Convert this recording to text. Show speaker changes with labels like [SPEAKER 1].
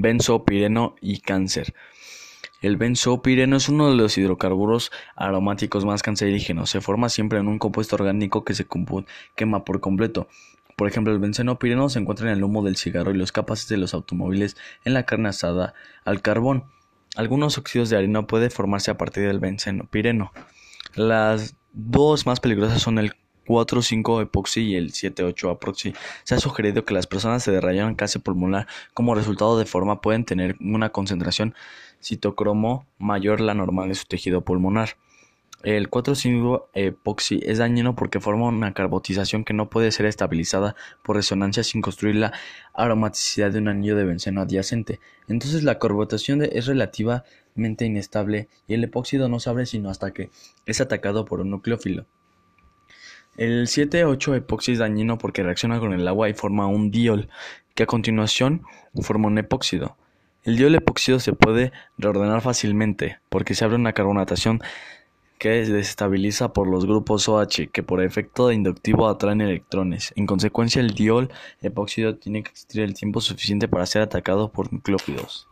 [SPEAKER 1] benzopireno y cáncer. El benzopireno es uno de los hidrocarburos aromáticos más cancerígenos. Se forma siempre en un compuesto orgánico que se quema por completo. Por ejemplo, el benzenopireno se encuentra en el humo del cigarro y los capaces de los automóviles, en la carne asada al carbón. Algunos óxidos de arena pueden formarse a partir del benzenopireno. Las dos más peligrosas son el 4,5 epoxi y el 7,8 aproxi. Se ha sugerido que las personas de rayón casi pulmonar como resultado de forma pueden tener una concentración citocromo mayor la normal de su tejido pulmonar. El 4,5 epoxi es dañino porque forma una carbotización que no puede ser estabilizada por resonancia sin construir la aromaticidad de un anillo de benceno adyacente. Entonces la carbotización es relativamente inestable y el epóxido no se abre sino hasta que es atacado por un nucleófilo. El 7,8 epoxi es dañino porque reacciona con el agua y forma un diol, que a continuación forma un epóxido. El diol epóxido se puede reordenar fácilmente porque se abre una carbonatación que desestabiliza por los grupos OH que por efecto inductivo atraen electrones. En consecuencia, el diol epóxido tiene que existir el tiempo suficiente para ser atacado por nucleófilos.